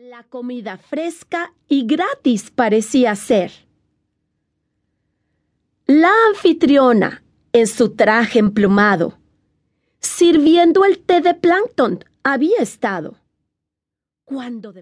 La comida fresca y gratis parecía ser. La anfitriona, en su traje emplumado, sirviendo el té de plancton, había estado. Cuando de